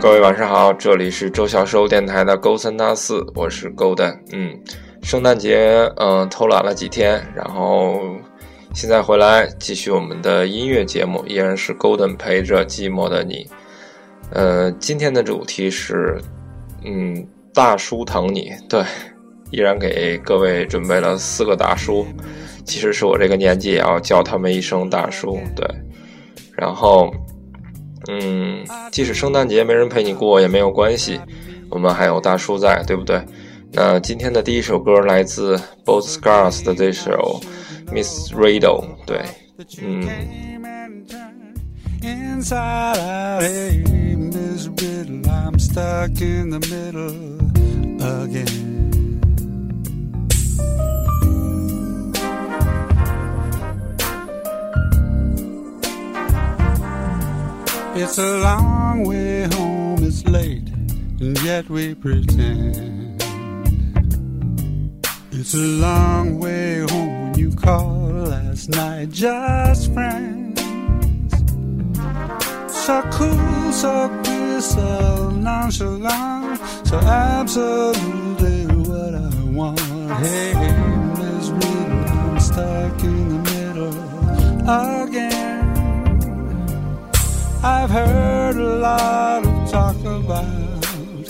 各位晚上好，这里是周小收电台的勾三搭四，我是勾蛋。嗯，圣诞节嗯偷懒了几天，然后现在回来继续我们的音乐节目，依然是勾蛋陪着寂寞的你。呃，今天的主题是嗯大叔疼你，对，依然给各位准备了四个大叔，其实是我这个年纪也要叫他们一声大叔，对，然后。嗯，即使圣诞节没人陪你过也没有关系，我们还有大叔在，对不对？那今天的第一首歌来自 Both Scars 的这首 Miss Riddle，对，嗯。It's a long way home, it's late, and yet we pretend. It's a long way home when you call last night, just friends. So cool, so so nonchalant, so absolutely what I want. Hey, Riddle, I'm stuck in the middle again. I've heard a lot of talk about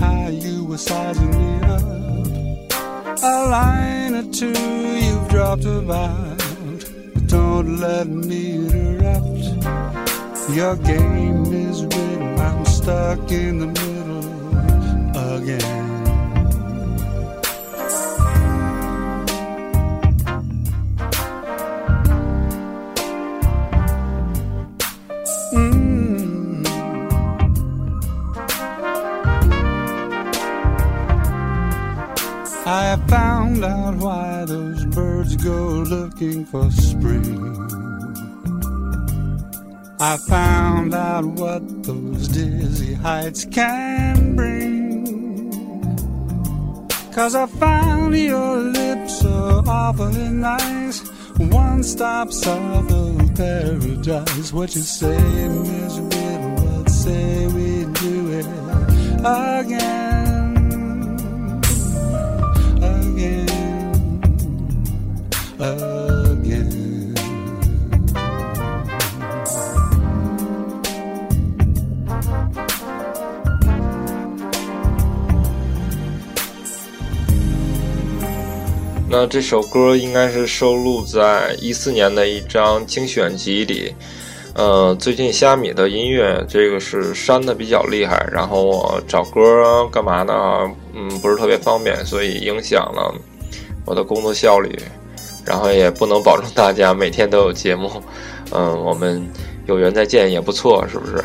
how you were sizing me up. A line or two you've dropped about, but don't let me interrupt. Your game is rigged, I'm stuck in the middle again. For spring. I found out what those dizzy heights can bring. Cause I found your lips so awfully nice. One stop south of paradise. What you say, Miss Riddle? What say we do it again? 那这首歌应该是收录在一四年的一张精选集里。呃，最近虾米的音乐这个是删的比较厉害，然后我找歌干嘛呢？嗯，不是特别方便，所以影响了我的工作效率。然后也不能保证大家每天都有节目，嗯，我们有缘再见也不错，是不是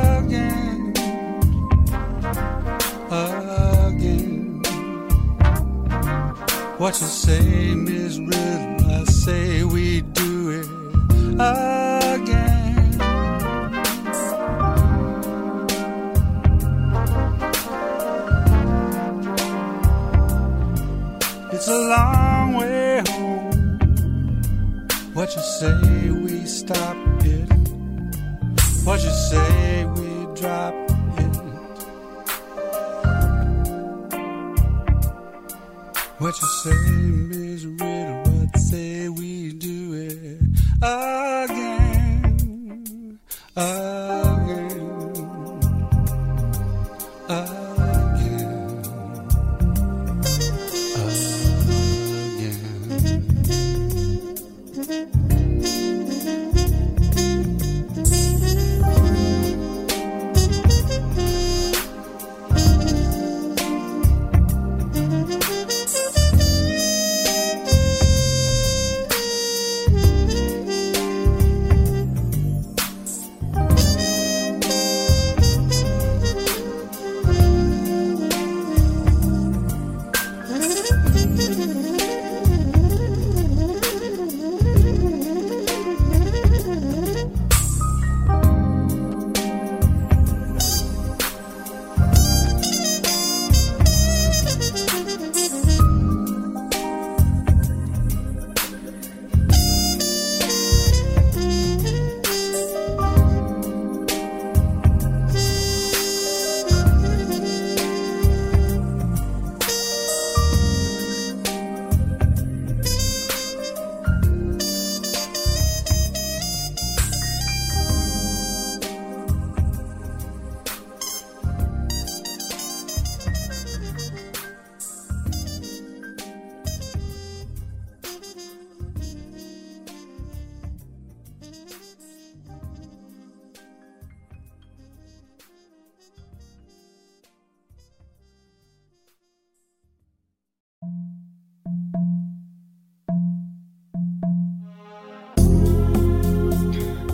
What you say, Miss Riddle? I say we do it. Again. It's a long way home. What you say we stop it? What you say we drop What you say, Miss Riddle? What say we do it again? Again.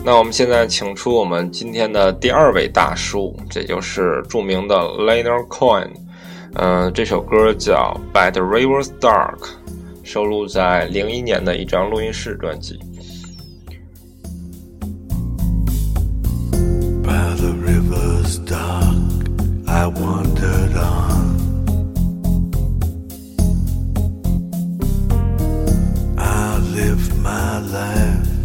那我们现在请出我们今天的第二位大叔，这就是著名的 Leonard Cohen。嗯、这首歌叫《By the River's Dark》，收录在零一年的一张录音室专辑。By the river's dark, I wandered on. I Live my life.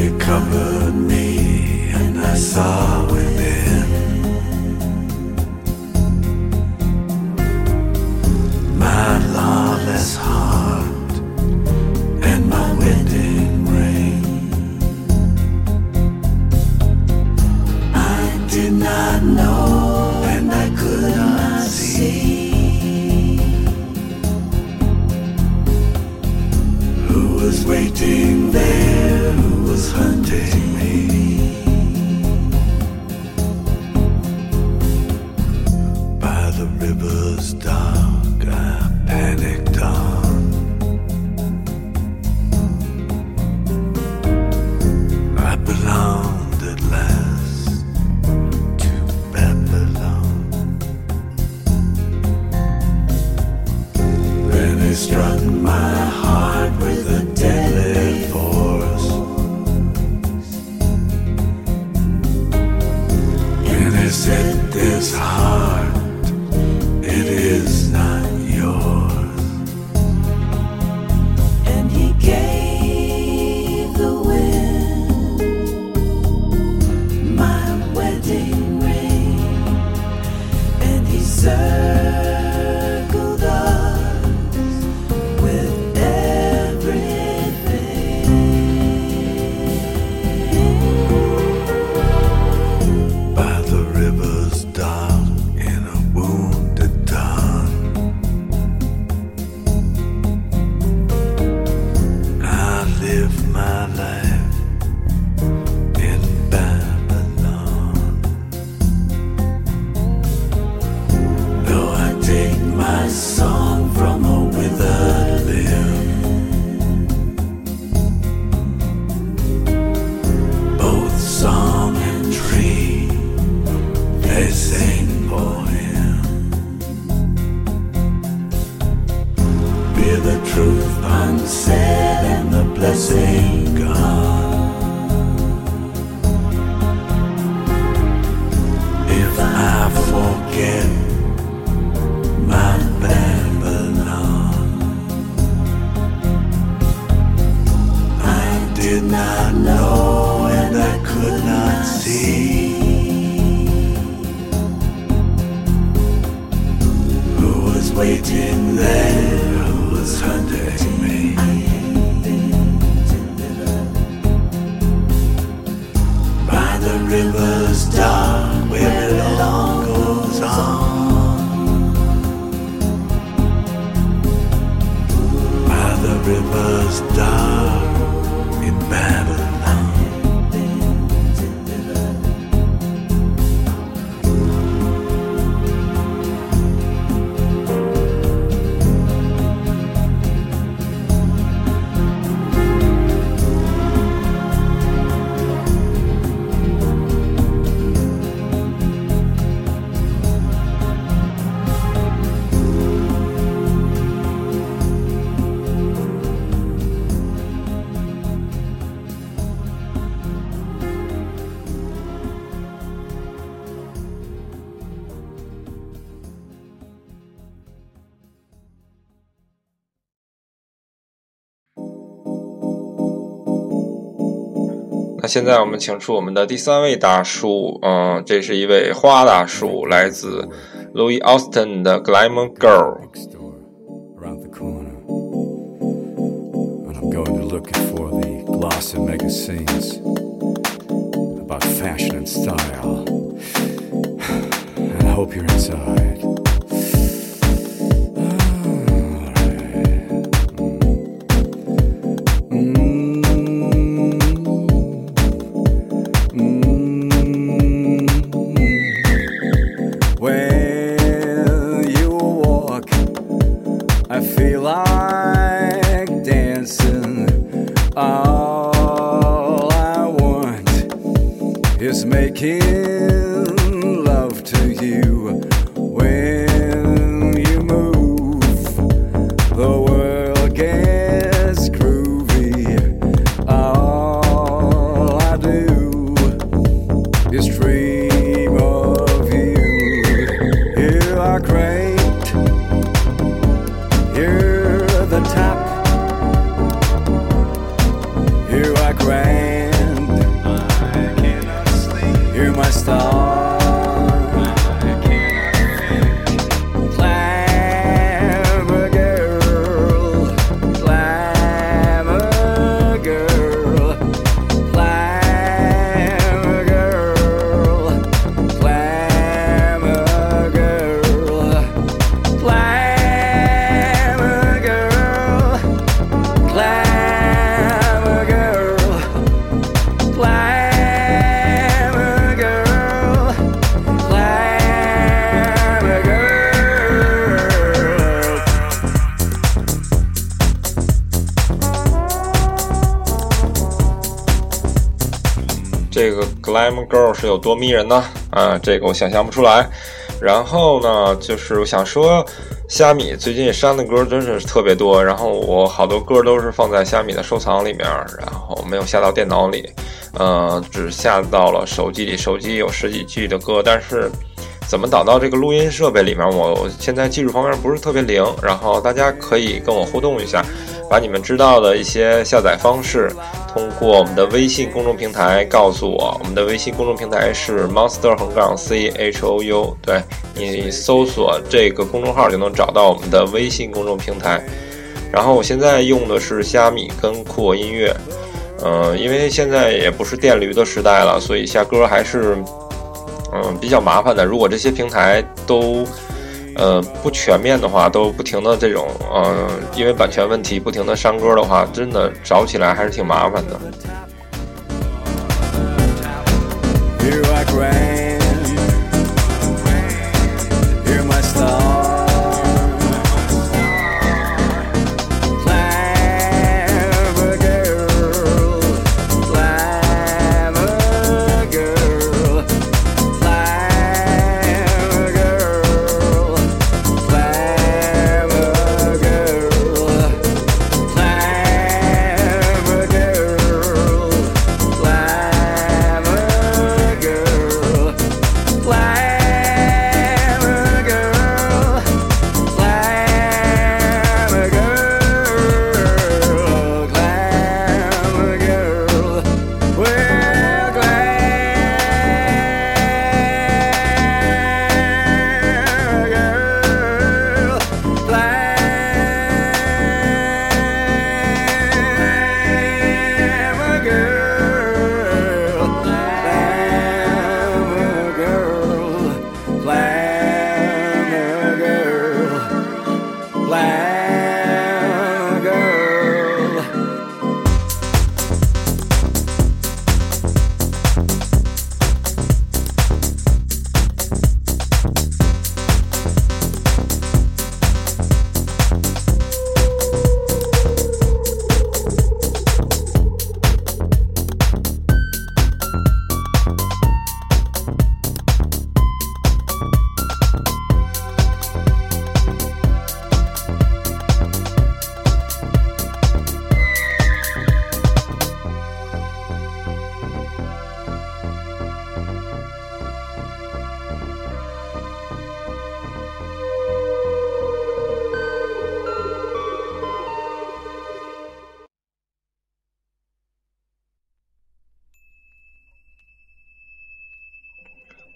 Covered me and I saw Down. waiting there was hunting me. By the river's dark, where it all goes on. By the river's dark. 现在我们请出我们的第三位大叔，嗯，这是一位花大叔，来自 Louis Austin 的 Glamour Girl。the glossy magazines about fashion and style. And I hope you're inside. Girl 是有多迷人呢？啊，这个我想象不出来。然后呢，就是我想说，虾米最近删的歌真是特别多，然后我好多歌都是放在虾米的收藏里面，然后没有下到电脑里，呃，只下到了手机里。手机有十几 G 的歌，但是怎么导到这个录音设备里面，我现在技术方面不是特别灵。然后大家可以跟我互动一下，把你们知道的一些下载方式，通过我们的微信公众平台告诉我。我们的微信公众平台是 Monster 横杠 C H O U，对你搜索这个公众号就能找到我们的微信公众平台。然后我现在用的是虾米跟酷我音乐，嗯、因为现在也不是电驴的时代了，所以下歌还是嗯比较麻烦的。如果这些平台都呃不全面的话，都不停的这种呃因为版权问题不停的删歌的话，真的找起来还是挺麻烦的。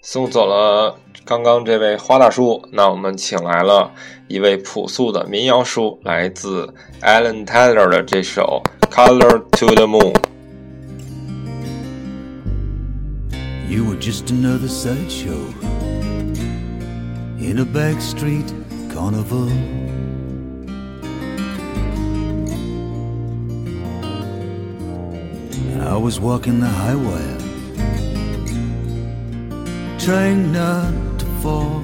送走了刚刚这位花大叔，那我们请来了一位朴素的民谣叔，来自 Allan Taylor 的这首《Color to the Moon》。You were just another sideshow in a back street carnival. I was walking the highway trying not to fall.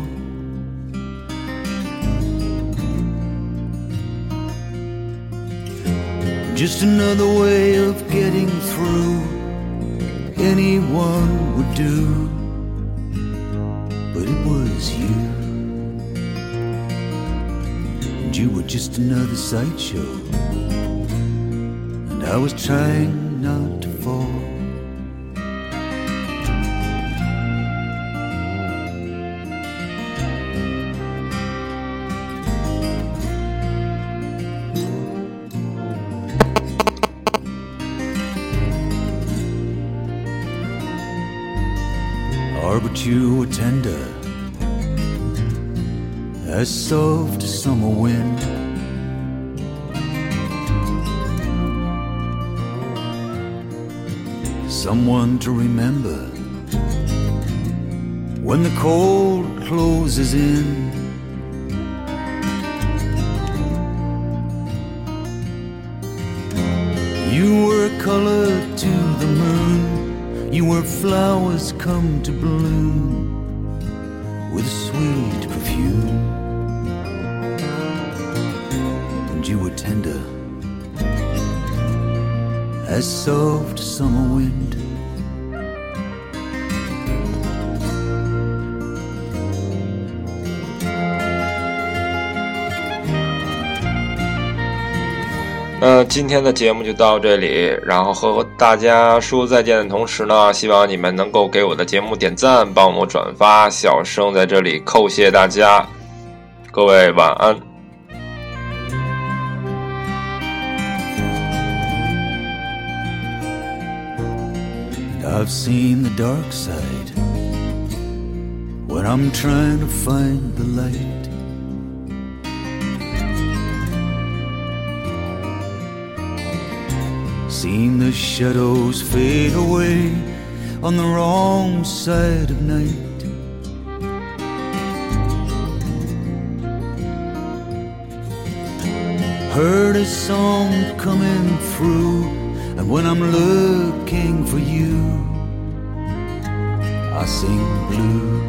Just another way of getting through anyone would do. But it was you. And you were just another sideshow. And I was trying not to But you were tender as soft summer wind. Someone to remember when the cold closes in. You were color to the moon. You were flowers come to bloom with sweet perfume. And you were tender as soft summer wind. 今天的节目就到这里，然后和大家说再见的同时呢，希望你们能够给我的节目点赞，帮我转发。小生在这里叩谢大家，各位晚安。I've seen the dark side when I'm trying to find the light. Seen the shadows fade away on the wrong side of night. Heard a song coming through, and when I'm looking for you, I sing blue.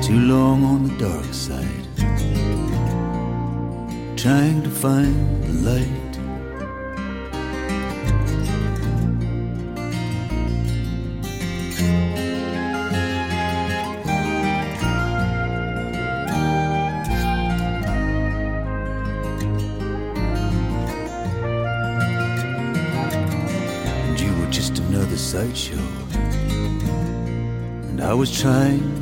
Too long on the dark side, trying to find the light. Was trying